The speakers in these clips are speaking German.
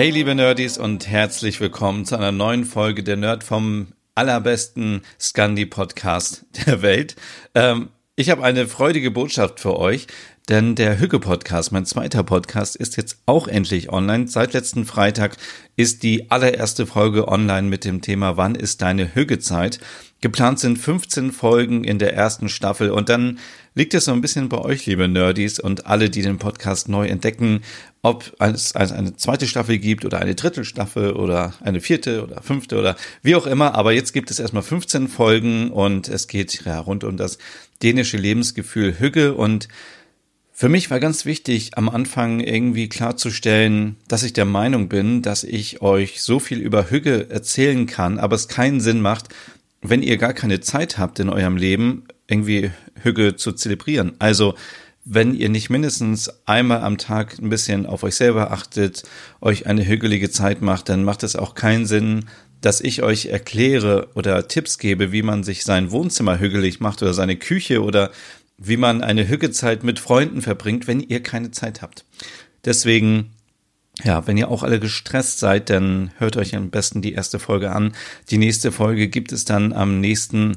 Hey liebe Nerdies und herzlich willkommen zu einer neuen Folge der Nerd vom allerbesten Scandi-Podcast der Welt. Ähm, ich habe eine freudige Botschaft für euch, denn der Hügge-Podcast, mein zweiter Podcast, ist jetzt auch endlich online. Seit letzten Freitag ist die allererste Folge online mit dem Thema Wann ist deine Hügge-Zeit? Geplant sind 15 Folgen in der ersten Staffel und dann liegt es so ein bisschen bei euch, liebe Nerdies und alle, die den Podcast neu entdecken, ob es eine zweite Staffel gibt oder eine dritte Staffel oder eine vierte oder fünfte oder wie auch immer. Aber jetzt gibt es erstmal 15 Folgen und es geht ja rund um das dänische Lebensgefühl Hügge und für mich war ganz wichtig, am Anfang irgendwie klarzustellen, dass ich der Meinung bin, dass ich euch so viel über Hügge erzählen kann, aber es keinen Sinn macht, wenn ihr gar keine Zeit habt in eurem Leben, irgendwie Hügge zu zelebrieren. Also, wenn ihr nicht mindestens einmal am Tag ein bisschen auf euch selber achtet, euch eine hügelige Zeit macht, dann macht es auch keinen Sinn, dass ich euch erkläre oder Tipps gebe, wie man sich sein Wohnzimmer hügelig macht oder seine Küche oder wie man eine Hüggezeit mit Freunden verbringt, wenn ihr keine Zeit habt. Deswegen ja, wenn ihr auch alle gestresst seid, dann hört euch am besten die erste Folge an. Die nächste Folge gibt es dann am nächsten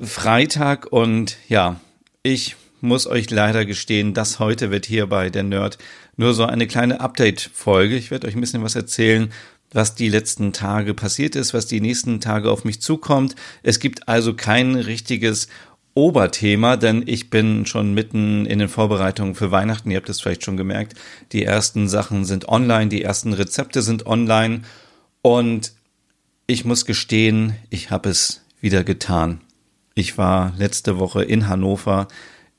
Freitag und ja, ich muss euch leider gestehen, das heute wird hier bei der Nerd nur so eine kleine Update-Folge. Ich werde euch ein bisschen was erzählen, was die letzten Tage passiert ist, was die nächsten Tage auf mich zukommt. Es gibt also kein richtiges Oberthema, denn ich bin schon mitten in den Vorbereitungen für Weihnachten. Ihr habt es vielleicht schon gemerkt. Die ersten Sachen sind online, die ersten Rezepte sind online und ich muss gestehen, ich habe es wieder getan. Ich war letzte Woche in Hannover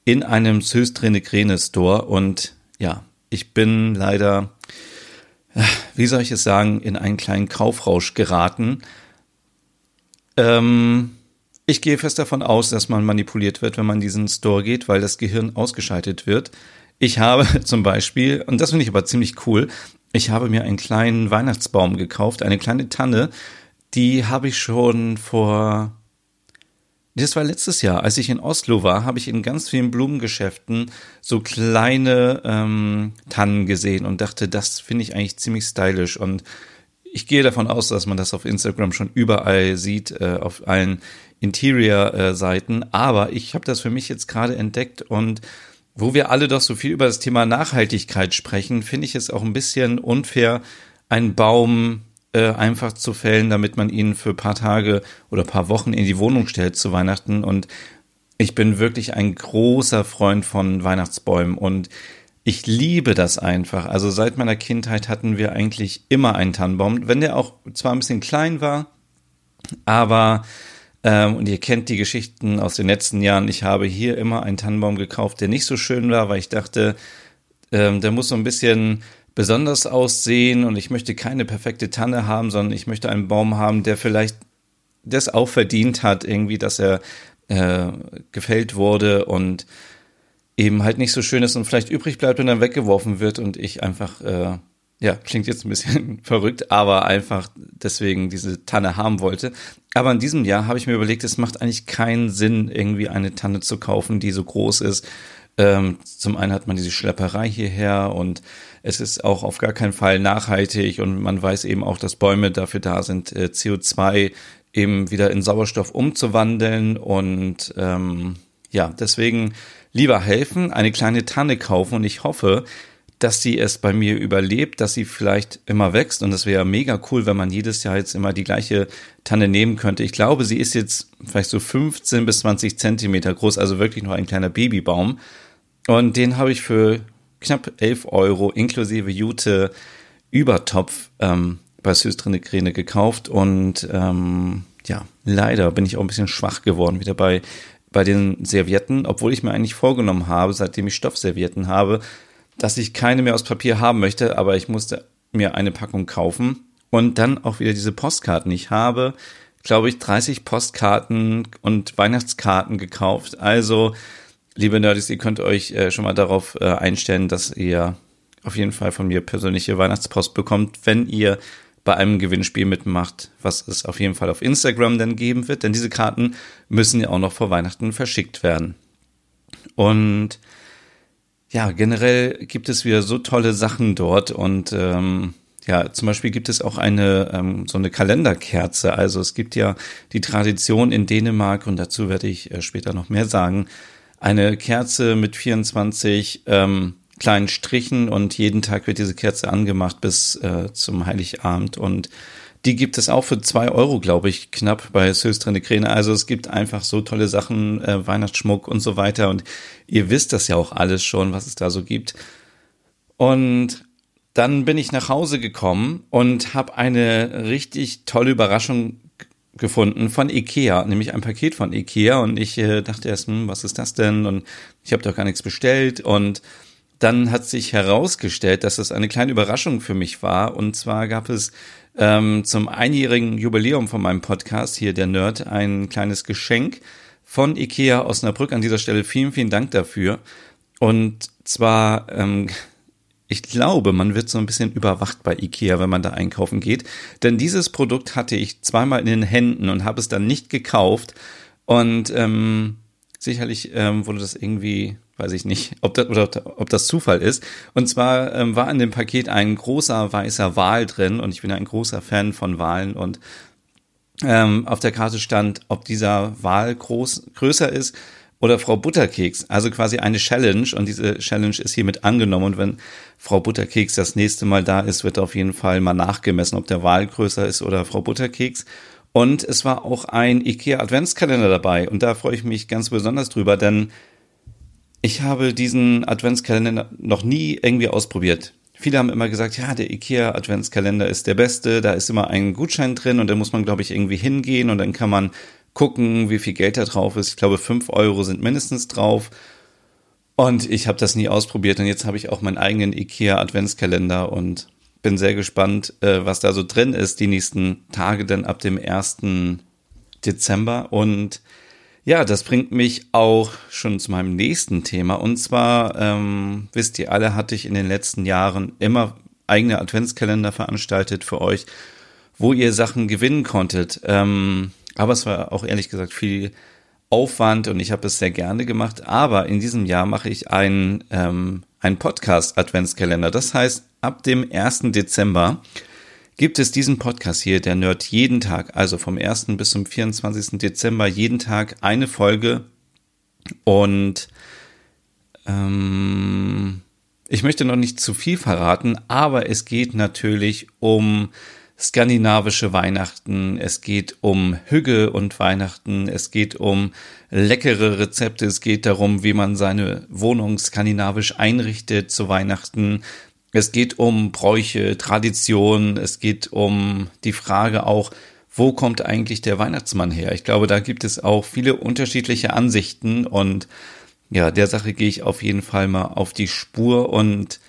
in einem Söstrine Store und ja, ich bin leider, wie soll ich es sagen, in einen kleinen Kaufrausch geraten. Ähm, ich gehe fest davon aus, dass man manipuliert wird, wenn man in diesen Store geht, weil das Gehirn ausgeschaltet wird. Ich habe zum Beispiel, und das finde ich aber ziemlich cool, ich habe mir einen kleinen Weihnachtsbaum gekauft, eine kleine Tanne, die habe ich schon vor, das war letztes Jahr, als ich in Oslo war, habe ich in ganz vielen Blumengeschäften so kleine ähm, Tannen gesehen und dachte, das finde ich eigentlich ziemlich stylisch. Und ich gehe davon aus, dass man das auf Instagram schon überall sieht, äh, auf allen Interior-Seiten. Aber ich habe das für mich jetzt gerade entdeckt und wo wir alle doch so viel über das Thema Nachhaltigkeit sprechen, finde ich es auch ein bisschen unfair, einen Baum äh, einfach zu fällen, damit man ihn für paar Tage oder paar Wochen in die Wohnung stellt zu Weihnachten. Und ich bin wirklich ein großer Freund von Weihnachtsbäumen und ich liebe das einfach. Also seit meiner Kindheit hatten wir eigentlich immer einen Tannenbaum, wenn der auch zwar ein bisschen klein war, aber ähm, und ihr kennt die Geschichten aus den letzten Jahren. Ich habe hier immer einen Tannenbaum gekauft, der nicht so schön war, weil ich dachte, ähm, der muss so ein bisschen besonders aussehen und ich möchte keine perfekte Tanne haben, sondern ich möchte einen Baum haben, der vielleicht das auch verdient hat, irgendwie, dass er äh, gefällt wurde und eben halt nicht so schön ist und vielleicht übrig bleibt und dann weggeworfen wird und ich einfach, äh, ja, klingt jetzt ein bisschen verrückt, aber einfach deswegen diese Tanne haben wollte. Aber in diesem Jahr habe ich mir überlegt, es macht eigentlich keinen Sinn, irgendwie eine Tanne zu kaufen, die so groß ist. Ähm, zum einen hat man diese Schlepperei hierher und es ist auch auf gar keinen Fall nachhaltig und man weiß eben auch, dass Bäume dafür da sind, äh, CO2 eben wieder in Sauerstoff umzuwandeln und ähm, ja, deswegen lieber helfen, eine kleine Tanne kaufen. Und ich hoffe, dass sie es bei mir überlebt, dass sie vielleicht immer wächst. Und das wäre mega cool, wenn man jedes Jahr jetzt immer die gleiche Tanne nehmen könnte. Ich glaube, sie ist jetzt vielleicht so 15 bis 20 Zentimeter groß, also wirklich noch ein kleiner Babybaum. Und den habe ich für knapp 11 Euro inklusive Jute Übertopf ähm, bei Süßtrine gekauft. Und ähm, ja, leider bin ich auch ein bisschen schwach geworden wieder bei bei den Servietten, obwohl ich mir eigentlich vorgenommen habe, seitdem ich Stoffservietten habe, dass ich keine mehr aus Papier haben möchte, aber ich musste mir eine Packung kaufen Und dann auch wieder diese Postkarten. Ich habe, glaube ich, 30 Postkarten und Weihnachtskarten gekauft. Also, liebe Nerds, ihr könnt euch äh, schon mal darauf äh, einstellen, dass ihr auf jeden Fall von mir persönliche Weihnachtspost bekommt, wenn ihr bei einem Gewinnspiel mitmacht, was es auf jeden Fall auf Instagram dann geben wird, denn diese Karten müssen ja auch noch vor Weihnachten verschickt werden. Und ja, generell gibt es wieder so tolle Sachen dort und ähm, ja, zum Beispiel gibt es auch eine ähm, so eine Kalenderkerze. Also es gibt ja die Tradition in Dänemark und dazu werde ich äh, später noch mehr sagen. Eine Kerze mit 24 ähm, kleinen Strichen und jeden Tag wird diese Kerze angemacht bis äh, zum Heiligabend und die gibt es auch für zwei Euro, glaube ich, knapp bei Söstrene Kräne. Also es gibt einfach so tolle Sachen, äh, Weihnachtsschmuck und so weiter. Und ihr wisst das ja auch alles schon, was es da so gibt. Und dann bin ich nach Hause gekommen und habe eine richtig tolle Überraschung gefunden von Ikea, nämlich ein Paket von Ikea. Und ich äh, dachte erst, hm, was ist das denn? Und ich habe doch gar nichts bestellt. Und dann hat sich herausgestellt, dass es eine kleine Überraschung für mich war. Und zwar gab es ähm, zum einjährigen Jubiläum von meinem Podcast, hier der Nerd, ein kleines Geschenk von Ikea Osnabrück. An dieser Stelle vielen, vielen Dank dafür. Und zwar, ähm, ich glaube, man wird so ein bisschen überwacht bei Ikea, wenn man da einkaufen geht. Denn dieses Produkt hatte ich zweimal in den Händen und habe es dann nicht gekauft. Und ähm, sicherlich ähm, wurde das irgendwie weiß ich nicht, ob das, oder ob das Zufall ist. Und zwar ähm, war in dem Paket ein großer weißer Wal drin und ich bin ein großer Fan von Walen und ähm, auf der Karte stand, ob dieser Wal groß, größer ist oder Frau Butterkeks. Also quasi eine Challenge und diese Challenge ist hiermit angenommen und wenn Frau Butterkeks das nächste Mal da ist, wird auf jeden Fall mal nachgemessen, ob der Wal größer ist oder Frau Butterkeks. Und es war auch ein IKEA Adventskalender dabei und da freue ich mich ganz besonders drüber, denn ich habe diesen Adventskalender noch nie irgendwie ausprobiert. Viele haben immer gesagt, ja, der IKEA Adventskalender ist der beste, da ist immer ein Gutschein drin und da muss man, glaube ich, irgendwie hingehen und dann kann man gucken, wie viel Geld da drauf ist. Ich glaube, fünf Euro sind mindestens drauf. Und ich habe das nie ausprobiert und jetzt habe ich auch meinen eigenen IKEA Adventskalender und bin sehr gespannt, äh, was da so drin ist die nächsten Tage, denn ab dem 1. Dezember. Und ja, das bringt mich auch schon zu meinem nächsten Thema. Und zwar, ähm, wisst ihr alle, hatte ich in den letzten Jahren immer eigene Adventskalender veranstaltet für euch, wo ihr Sachen gewinnen konntet. Ähm, aber es war auch ehrlich gesagt viel Aufwand und ich habe es sehr gerne gemacht. Aber in diesem Jahr mache ich einen, ähm, einen Podcast-Adventskalender. Das heißt, ab dem 1. Dezember gibt es diesen Podcast hier, der Nerd, jeden Tag, also vom 1. bis zum 24. Dezember, jeden Tag eine Folge. Und ähm, ich möchte noch nicht zu viel verraten, aber es geht natürlich um skandinavische Weihnachten, es geht um Hügge und Weihnachten, es geht um leckere Rezepte, es geht darum, wie man seine Wohnung skandinavisch einrichtet zu Weihnachten, es geht um Bräuche, Traditionen, es geht um die Frage auch, wo kommt eigentlich der Weihnachtsmann her? Ich glaube, da gibt es auch viele unterschiedliche Ansichten und ja, der Sache gehe ich auf jeden Fall mal auf die Spur und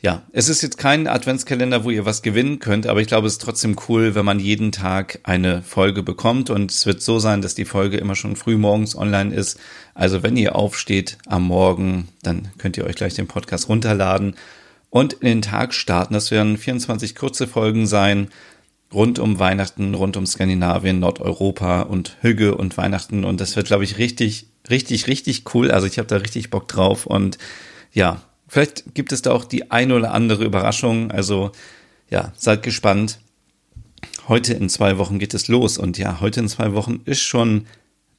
ja, es ist jetzt kein Adventskalender, wo ihr was gewinnen könnt, aber ich glaube, es ist trotzdem cool, wenn man jeden Tag eine Folge bekommt und es wird so sein, dass die Folge immer schon früh morgens online ist. Also wenn ihr aufsteht am Morgen, dann könnt ihr euch gleich den Podcast runterladen und in den Tag starten. Das werden 24 kurze Folgen sein, rund um Weihnachten, rund um Skandinavien, Nordeuropa und Hügge und Weihnachten. Und das wird, glaube ich, richtig, richtig, richtig cool. Also ich habe da richtig Bock drauf. Und ja, vielleicht gibt es da auch die eine oder andere Überraschung. Also ja, seid gespannt. Heute in zwei Wochen geht es los. Und ja, heute in zwei Wochen ist schon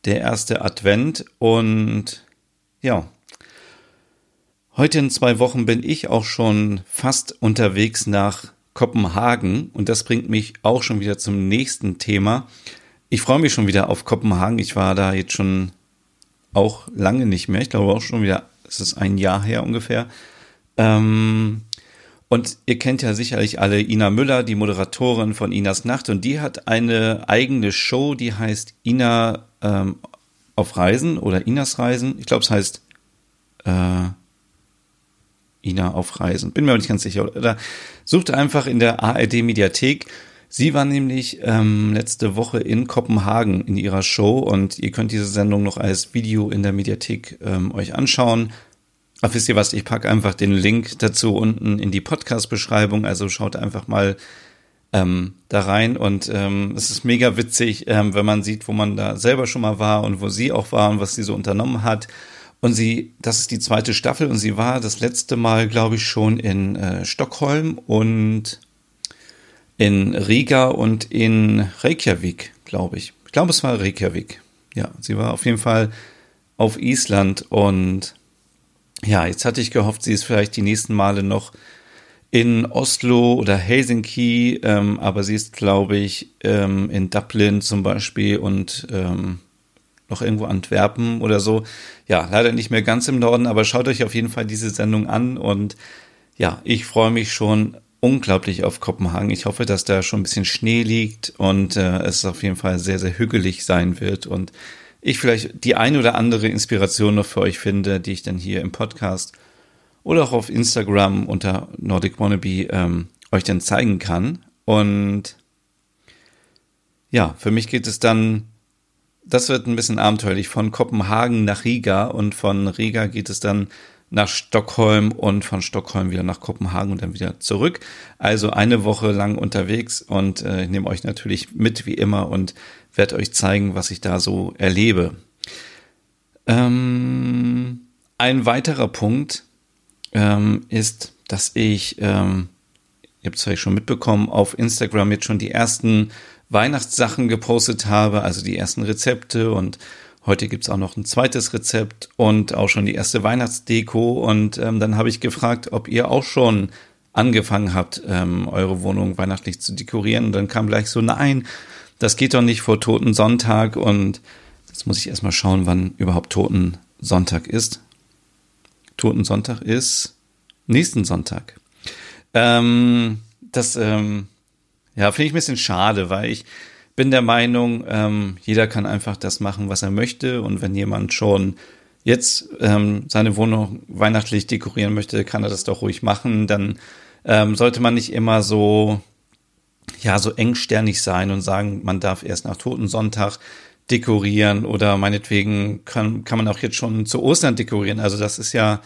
der erste Advent. Und ja, Heute in zwei Wochen bin ich auch schon fast unterwegs nach Kopenhagen und das bringt mich auch schon wieder zum nächsten Thema. Ich freue mich schon wieder auf Kopenhagen. Ich war da jetzt schon auch lange nicht mehr. Ich glaube auch schon wieder, es ist ein Jahr her ungefähr. Ähm, und ihr kennt ja sicherlich alle Ina Müller, die Moderatorin von Inas Nacht. Und die hat eine eigene Show, die heißt Ina ähm, auf Reisen oder Inas Reisen. Ich glaube, es heißt äh, Ina auf Reisen. Bin mir aber nicht ganz sicher. Oder sucht einfach in der ARD Mediathek Sie war nämlich ähm, letzte Woche in Kopenhagen in ihrer Show und ihr könnt diese Sendung noch als Video in der Mediathek ähm, euch anschauen. Ach, wisst ihr was, ich packe einfach den Link dazu unten in die Podcast-Beschreibung, also schaut einfach mal ähm, da rein und ähm, es ist mega witzig, ähm, wenn man sieht, wo man da selber schon mal war und wo sie auch war und was sie so unternommen hat. Und sie, das ist die zweite Staffel und sie war das letzte Mal, glaube ich, schon in äh, Stockholm und in Riga und in Reykjavik, glaube ich. Ich glaube, es war Reykjavik. Ja, sie war auf jeden Fall auf Island und ja, jetzt hatte ich gehofft, sie ist vielleicht die nächsten Male noch in Oslo oder Helsinki, ähm, aber sie ist, glaube ich, ähm, in Dublin zum Beispiel und ähm, noch irgendwo Antwerpen oder so. Ja, leider nicht mehr ganz im Norden, aber schaut euch auf jeden Fall diese Sendung an und ja, ich freue mich schon unglaublich auf Kopenhagen. Ich hoffe, dass da schon ein bisschen Schnee liegt und äh, es auf jeden Fall sehr, sehr hügelig sein wird und ich vielleicht die ein oder andere Inspiration noch für euch finde, die ich dann hier im Podcast oder auch auf Instagram unter Nordic Wannabe ähm, euch dann zeigen kann. Und ja, für mich geht es dann, das wird ein bisschen abenteuerlich, von Kopenhagen nach Riga und von Riga geht es dann nach Stockholm und von Stockholm wieder nach Kopenhagen und dann wieder zurück. Also eine Woche lang unterwegs und äh, ich nehme euch natürlich mit wie immer und werde euch zeigen, was ich da so erlebe. Ähm, ein weiterer Punkt ähm, ist, dass ich, ähm, ihr habt es vielleicht schon mitbekommen, auf Instagram jetzt schon die ersten Weihnachtssachen gepostet habe, also die ersten Rezepte und Heute gibt's auch noch ein zweites Rezept und auch schon die erste Weihnachtsdeko. Und ähm, dann habe ich gefragt, ob ihr auch schon angefangen habt, ähm, eure Wohnung weihnachtlich zu dekorieren. Und dann kam gleich so, nein, das geht doch nicht vor Toten Sonntag. Und jetzt muss ich erstmal schauen, wann überhaupt Toten Sonntag ist. Toten Sonntag ist nächsten Sonntag. Ähm, das, ähm, ja, finde ich ein bisschen schade, weil ich bin der Meinung, ähm, jeder kann einfach das machen, was er möchte. Und wenn jemand schon jetzt ähm, seine Wohnung weihnachtlich dekorieren möchte, kann er das doch ruhig machen. Dann ähm, sollte man nicht immer so, ja, so engsternig sein und sagen, man darf erst nach Totensonntag dekorieren oder meinetwegen kann, kann man auch jetzt schon zu Ostern dekorieren. Also das ist ja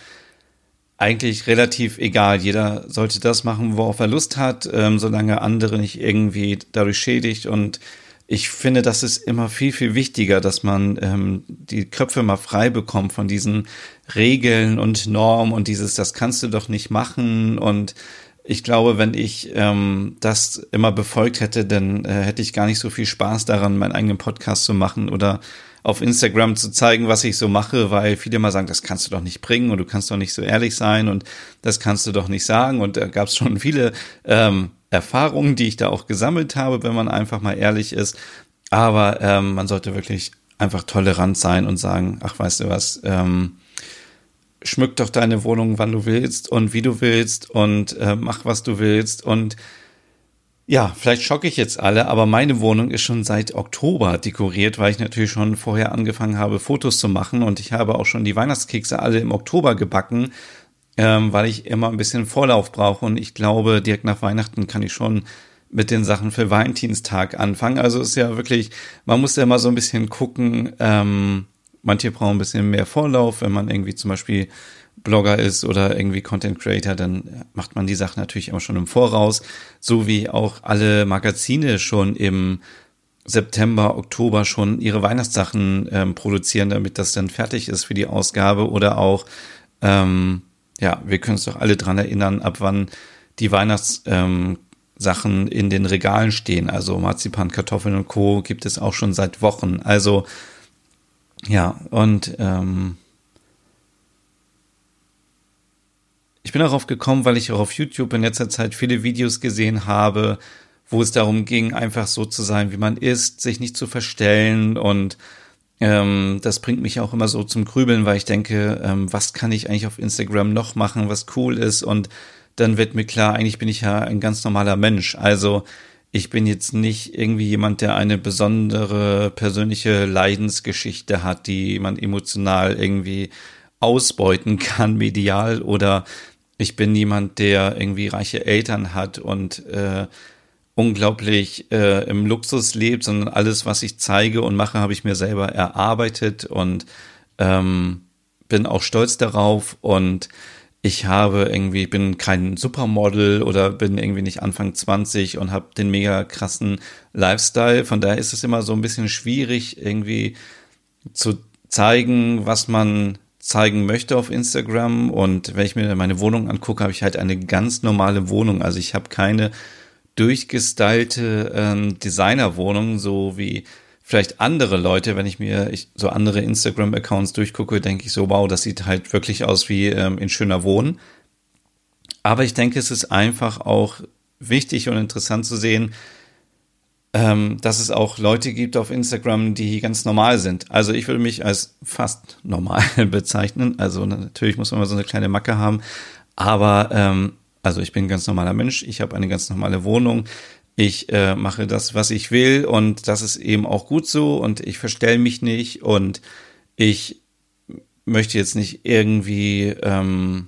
eigentlich relativ egal. Jeder sollte das machen, worauf er Lust hat, ähm, solange andere nicht irgendwie dadurch schädigt und ich finde, das ist immer viel, viel wichtiger, dass man ähm, die Köpfe mal frei bekommt von diesen Regeln und Normen und dieses, das kannst du doch nicht machen. Und ich glaube, wenn ich ähm, das immer befolgt hätte, dann äh, hätte ich gar nicht so viel Spaß daran, meinen eigenen Podcast zu machen oder auf Instagram zu zeigen, was ich so mache, weil viele mal sagen, das kannst du doch nicht bringen und du kannst doch nicht so ehrlich sein und das kannst du doch nicht sagen. Und da gab es schon viele ähm, Erfahrungen, die ich da auch gesammelt habe, wenn man einfach mal ehrlich ist. Aber ähm, man sollte wirklich einfach tolerant sein und sagen, ach, weißt du was, ähm, schmück doch deine Wohnung, wann du willst und wie du willst und äh, mach, was du willst. Und ja, vielleicht schocke ich jetzt alle, aber meine Wohnung ist schon seit Oktober dekoriert, weil ich natürlich schon vorher angefangen habe, Fotos zu machen und ich habe auch schon die Weihnachtskekse alle im Oktober gebacken ähm, weil ich immer ein bisschen Vorlauf brauche und ich glaube, direkt nach Weihnachten kann ich schon mit den Sachen für Valentinstag anfangen. Also ist ja wirklich, man muss ja immer so ein bisschen gucken, ähm, manche brauchen ein bisschen mehr Vorlauf, wenn man irgendwie zum Beispiel Blogger ist oder irgendwie Content Creator, dann macht man die Sachen natürlich immer schon im Voraus, so wie auch alle Magazine schon im September, Oktober schon ihre Weihnachtssachen ähm, produzieren, damit das dann fertig ist für die Ausgabe oder auch ähm, ja, wir können uns doch alle dran erinnern, ab wann die Weihnachtssachen ähm, in den Regalen stehen. Also Marzipan, Kartoffeln und Co. gibt es auch schon seit Wochen. Also ja, und ähm, ich bin darauf gekommen, weil ich auch auf YouTube in letzter Zeit viele Videos gesehen habe, wo es darum ging, einfach so zu sein, wie man ist, sich nicht zu verstellen und ähm, das bringt mich auch immer so zum Grübeln, weil ich denke, ähm, was kann ich eigentlich auf Instagram noch machen, was cool ist und dann wird mir klar, eigentlich bin ich ja ein ganz normaler Mensch. Also ich bin jetzt nicht irgendwie jemand, der eine besondere persönliche Leidensgeschichte hat, die man emotional irgendwie ausbeuten kann, medial oder ich bin jemand, der irgendwie reiche Eltern hat und äh, unglaublich äh, im Luxus lebt, sondern alles, was ich zeige und mache, habe ich mir selber erarbeitet und ähm, bin auch stolz darauf und ich habe irgendwie, bin kein Supermodel oder bin irgendwie nicht Anfang 20 und habe den mega krassen Lifestyle. Von daher ist es immer so ein bisschen schwierig, irgendwie zu zeigen, was man zeigen möchte auf Instagram. Und wenn ich mir meine Wohnung angucke, habe ich halt eine ganz normale Wohnung. Also ich habe keine durchgestylte ähm, Designerwohnung, so wie vielleicht andere Leute, wenn ich mir ich, so andere Instagram-Accounts durchgucke, denke ich so, wow, das sieht halt wirklich aus wie ähm, in schöner Wohnen. Aber ich denke, es ist einfach auch wichtig und interessant zu sehen, ähm, dass es auch Leute gibt auf Instagram, die ganz normal sind. Also ich würde mich als fast normal bezeichnen. Also natürlich muss man mal so eine kleine Macke haben. Aber ähm, also ich bin ein ganz normaler Mensch. Ich habe eine ganz normale Wohnung ich äh, mache das, was ich will und das ist eben auch gut so und ich verstell mich nicht und ich möchte jetzt nicht irgendwie ähm,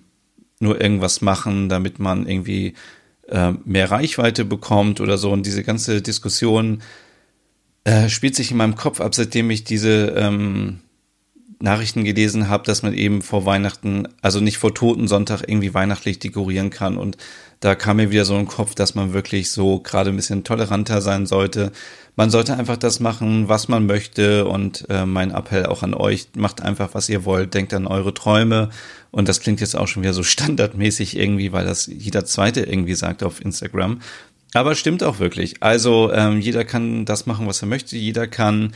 nur irgendwas machen, damit man irgendwie äh, mehr Reichweite bekommt oder so. Und diese ganze Diskussion äh, spielt sich in meinem Kopf ab, seitdem ich diese ähm, Nachrichten gelesen habe, dass man eben vor Weihnachten, also nicht vor Totensonntag irgendwie weihnachtlich dekorieren kann. Und da kam mir wieder so ein Kopf, dass man wirklich so gerade ein bisschen toleranter sein sollte. Man sollte einfach das machen, was man möchte. Und äh, mein Appell auch an euch, macht einfach, was ihr wollt, denkt an eure Träume. Und das klingt jetzt auch schon wieder so standardmäßig irgendwie, weil das jeder zweite irgendwie sagt auf Instagram. Aber stimmt auch wirklich. Also ähm, jeder kann das machen, was er möchte. Jeder kann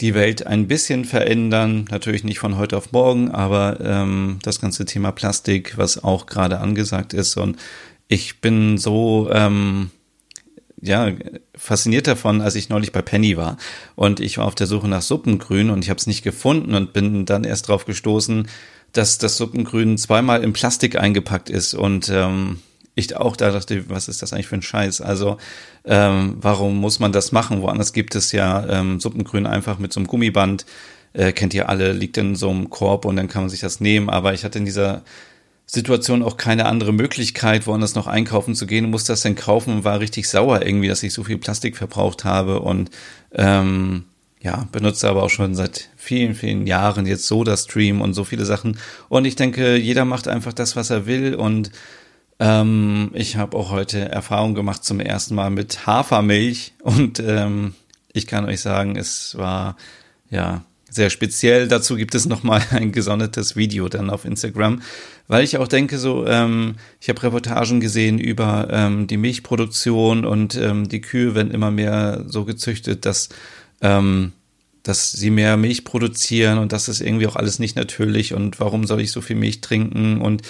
die Welt ein bisschen verändern. Natürlich nicht von heute auf morgen, aber ähm, das ganze Thema Plastik, was auch gerade angesagt ist. Und ich bin so ähm, ja fasziniert davon, als ich neulich bei Penny war und ich war auf der Suche nach Suppengrün und ich habe es nicht gefunden und bin dann erst drauf gestoßen, dass das Suppengrün zweimal in Plastik eingepackt ist und ähm, ich auch da dachte, was ist das eigentlich für ein Scheiß? Also ähm, warum muss man das machen? Woanders gibt es ja ähm, Suppengrün einfach mit so einem Gummiband. Äh, kennt ihr alle, liegt in so einem Korb und dann kann man sich das nehmen. Aber ich hatte in dieser Situation auch keine andere Möglichkeit, woanders noch einkaufen zu gehen, muss das denn kaufen und war richtig sauer irgendwie, dass ich so viel Plastik verbraucht habe und ähm, ja, benutze aber auch schon seit vielen, vielen Jahren jetzt Soda-Stream und so viele Sachen. Und ich denke, jeder macht einfach das, was er will und ähm, ich habe auch heute Erfahrung gemacht zum ersten Mal mit Hafermilch und ähm, ich kann euch sagen, es war ja sehr speziell. Dazu gibt es nochmal ein gesondertes Video dann auf Instagram, weil ich auch denke, so, ähm, ich habe Reportagen gesehen über ähm, die Milchproduktion und ähm, die Kühe werden immer mehr so gezüchtet, dass ähm, dass sie mehr Milch produzieren und das ist irgendwie auch alles nicht natürlich und warum soll ich so viel Milch trinken und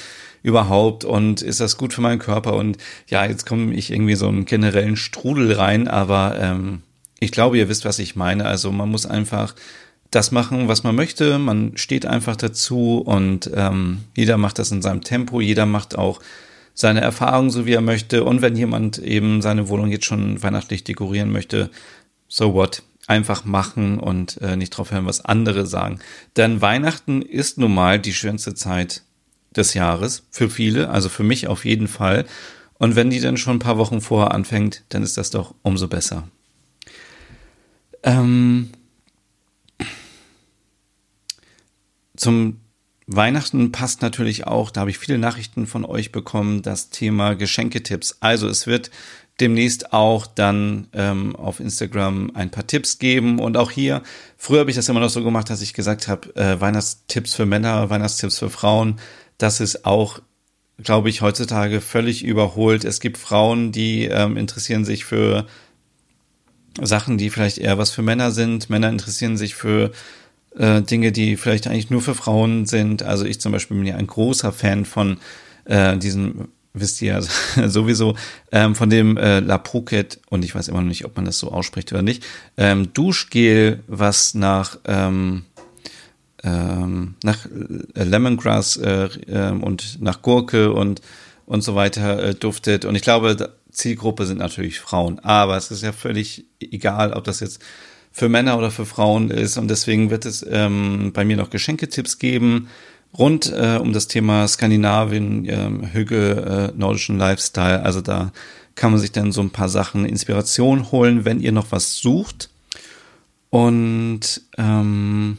überhaupt und ist das gut für meinen Körper und ja, jetzt komme ich irgendwie so einen generellen Strudel rein, aber ähm, ich glaube, ihr wisst, was ich meine. Also man muss einfach das machen, was man möchte. Man steht einfach dazu und ähm, jeder macht das in seinem Tempo. Jeder macht auch seine Erfahrungen so, wie er möchte. Und wenn jemand eben seine Wohnung jetzt schon weihnachtlich dekorieren möchte, so what? Einfach machen und äh, nicht drauf hören, was andere sagen. Denn Weihnachten ist nun mal die schönste Zeit des Jahres für viele, also für mich auf jeden Fall. Und wenn die dann schon ein paar Wochen vorher anfängt, dann ist das doch umso besser. Ähm zum Weihnachten passt natürlich auch, da habe ich viele Nachrichten von euch bekommen, das Thema Geschenketipps. Also es wird demnächst auch dann ähm, auf Instagram ein paar Tipps geben. Und auch hier, früher habe ich das immer noch so gemacht, dass ich gesagt habe, äh, Weihnachtstipps für Männer, Weihnachtstipps für Frauen das ist auch, glaube ich, heutzutage völlig überholt. Es gibt Frauen, die ähm, interessieren sich für Sachen, die vielleicht eher was für Männer sind. Männer interessieren sich für äh, Dinge, die vielleicht eigentlich nur für Frauen sind. Also ich zum Beispiel bin ja ein großer Fan von äh, diesem, wisst ihr ja sowieso, ähm, von dem äh, La Phuket, und ich weiß immer noch nicht, ob man das so ausspricht oder nicht, ähm, Duschgel, was nach ähm, ähm, nach äh, Lemongrass äh, äh, und nach Gurke und und so weiter äh, duftet. Und ich glaube, Zielgruppe sind natürlich Frauen. Aber es ist ja völlig egal, ob das jetzt für Männer oder für Frauen ist. Und deswegen wird es ähm, bei mir noch Geschenketipps geben rund äh, um das Thema Skandinavien, ähm, Hüge, äh, nordischen Lifestyle. Also da kann man sich dann so ein paar Sachen Inspiration holen, wenn ihr noch was sucht. Und ähm,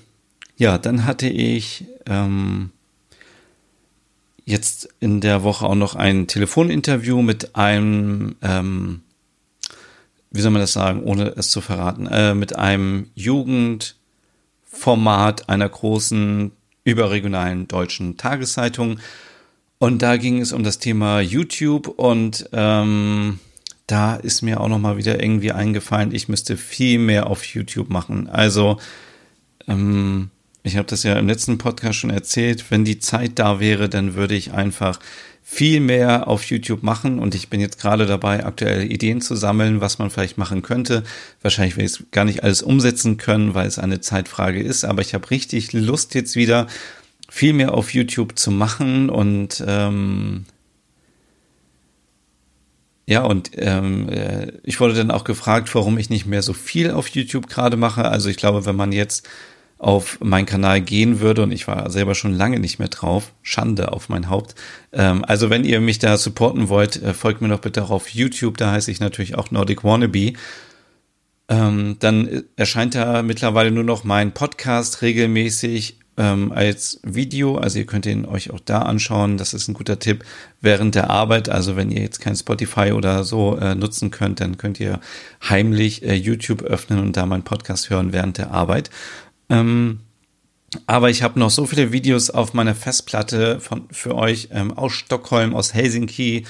ja, dann hatte ich ähm, jetzt in der Woche auch noch ein Telefoninterview mit einem, ähm, wie soll man das sagen, ohne es zu verraten, äh, mit einem Jugendformat einer großen überregionalen deutschen Tageszeitung. Und da ging es um das Thema YouTube und ähm, da ist mir auch noch mal wieder irgendwie eingefallen, ich müsste viel mehr auf YouTube machen. Also ähm, ich habe das ja im letzten Podcast schon erzählt, wenn die Zeit da wäre, dann würde ich einfach viel mehr auf YouTube machen und ich bin jetzt gerade dabei, aktuelle Ideen zu sammeln, was man vielleicht machen könnte. Wahrscheinlich werde ich es gar nicht alles umsetzen können, weil es eine Zeitfrage ist, aber ich habe richtig Lust jetzt wieder viel mehr auf YouTube zu machen und ähm, ja, und ähm, äh, ich wurde dann auch gefragt, warum ich nicht mehr so viel auf YouTube gerade mache. Also ich glaube, wenn man jetzt auf meinen Kanal gehen würde und ich war selber schon lange nicht mehr drauf, Schande auf mein Haupt. Ähm, also wenn ihr mich da supporten wollt, äh, folgt mir doch bitte auch auf YouTube, da heiße ich natürlich auch Nordic Wannabe. Ähm, dann erscheint da mittlerweile nur noch mein Podcast regelmäßig ähm, als Video. Also ihr könnt ihn euch auch da anschauen. Das ist ein guter Tipp während der Arbeit. Also wenn ihr jetzt kein Spotify oder so äh, nutzen könnt, dann könnt ihr heimlich äh, YouTube öffnen und da meinen Podcast hören während der Arbeit. Ähm, aber ich habe noch so viele Videos auf meiner Festplatte von, für euch ähm, aus Stockholm, aus Helsinki,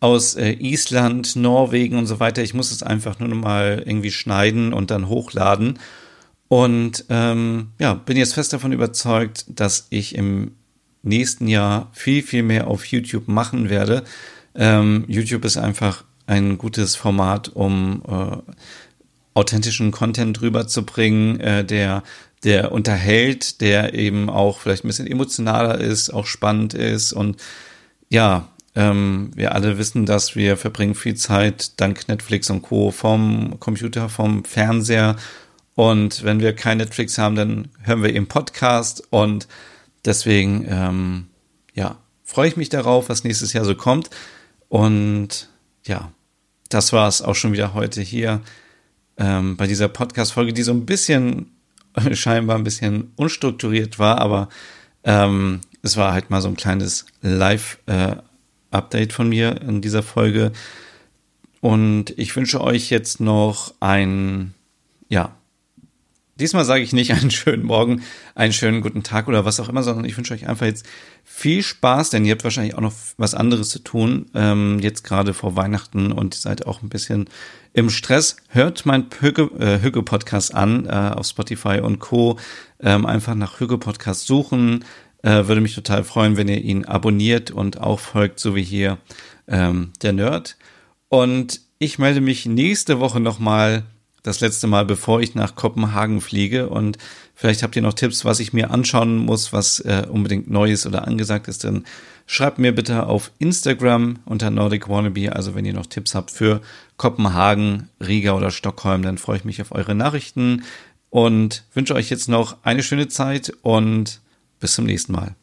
aus äh, Island, Norwegen und so weiter. Ich muss es einfach nur noch mal irgendwie schneiden und dann hochladen. Und ähm, ja, bin jetzt fest davon überzeugt, dass ich im nächsten Jahr viel, viel mehr auf YouTube machen werde. Ähm, YouTube ist einfach ein gutes Format, um äh, authentischen Content rüberzubringen, äh, der der unterhält, der eben auch vielleicht ein bisschen emotionaler ist, auch spannend ist und ja, ähm, wir alle wissen, dass wir verbringen viel Zeit dank Netflix und Co. vom Computer, vom Fernseher und wenn wir kein Netflix haben, dann hören wir eben Podcast und deswegen, ähm, ja, freue ich mich darauf, was nächstes Jahr so kommt. Und ja, das war es auch schon wieder heute hier ähm, bei dieser Podcast-Folge, die so ein bisschen scheinbar ein bisschen unstrukturiert war, aber ähm, es war halt mal so ein kleines Live-Update äh, von mir in dieser Folge. Und ich wünsche euch jetzt noch ein, ja, Diesmal sage ich nicht einen schönen Morgen, einen schönen guten Tag oder was auch immer, sondern ich wünsche euch einfach jetzt viel Spaß, denn ihr habt wahrscheinlich auch noch was anderes zu tun, ähm, jetzt gerade vor Weihnachten und seid auch ein bisschen im Stress. Hört mein Hüge-Podcast äh, an äh, auf Spotify und Co. Ähm, einfach nach Hüge-Podcast suchen. Äh, würde mich total freuen, wenn ihr ihn abonniert und auch folgt, so wie hier ähm, der Nerd. Und ich melde mich nächste Woche nochmal das letzte Mal, bevor ich nach Kopenhagen fliege. Und vielleicht habt ihr noch Tipps, was ich mir anschauen muss, was äh, unbedingt neu ist oder angesagt ist. Dann schreibt mir bitte auf Instagram unter Nordic Wannabe. Also wenn ihr noch Tipps habt für Kopenhagen, Riga oder Stockholm, dann freue ich mich auf eure Nachrichten und wünsche euch jetzt noch eine schöne Zeit und bis zum nächsten Mal.